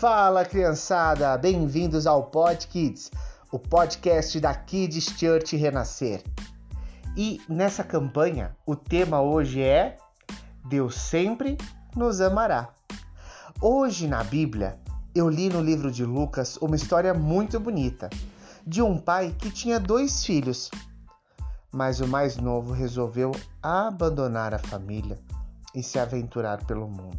Fala criançada, bem-vindos ao Pod Kids, o podcast da Kids Church Renascer. E nessa campanha, o tema hoje é Deus sempre nos amará. Hoje na Bíblia, eu li no livro de Lucas uma história muito bonita de um pai que tinha dois filhos, mas o mais novo resolveu abandonar a família e se aventurar pelo mundo.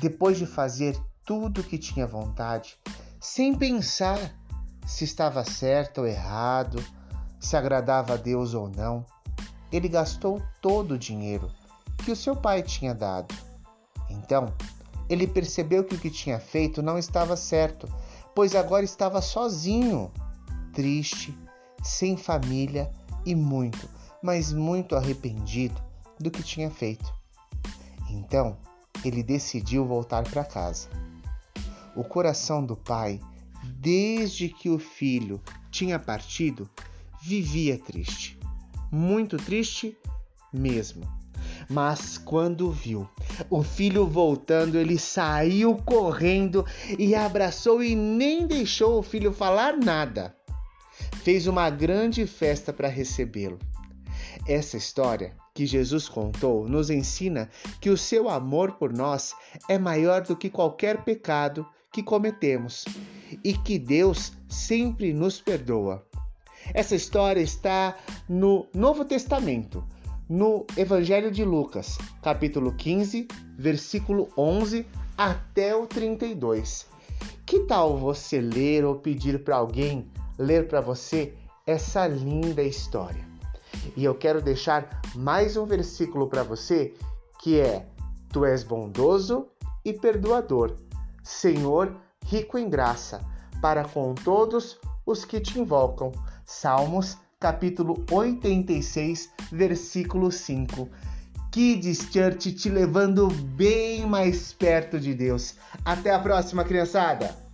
Depois de fazer tudo o que tinha vontade, sem pensar se estava certo ou errado, se agradava a Deus ou não, ele gastou todo o dinheiro que o seu pai tinha dado. Então, ele percebeu que o que tinha feito não estava certo, pois agora estava sozinho, triste, sem família e muito, mas muito arrependido do que tinha feito. Então, ele decidiu voltar para casa. O coração do pai, desde que o filho tinha partido, vivia triste, muito triste mesmo. Mas quando viu o filho voltando, ele saiu correndo e abraçou e nem deixou o filho falar nada. Fez uma grande festa para recebê-lo. Essa história que Jesus contou nos ensina que o seu amor por nós é maior do que qualquer pecado que cometemos e que Deus sempre nos perdoa. Essa história está no Novo Testamento, no Evangelho de Lucas, capítulo 15, versículo 11 até o 32. Que tal você ler ou pedir para alguém ler para você essa linda história? E eu quero deixar mais um versículo para você que é: Tu és bondoso e perdoador, Senhor, rico em graça, para com todos os que te invocam. Salmos capítulo 86, versículo 5. Kids Church te levando bem mais perto de Deus. Até a próxima, criançada!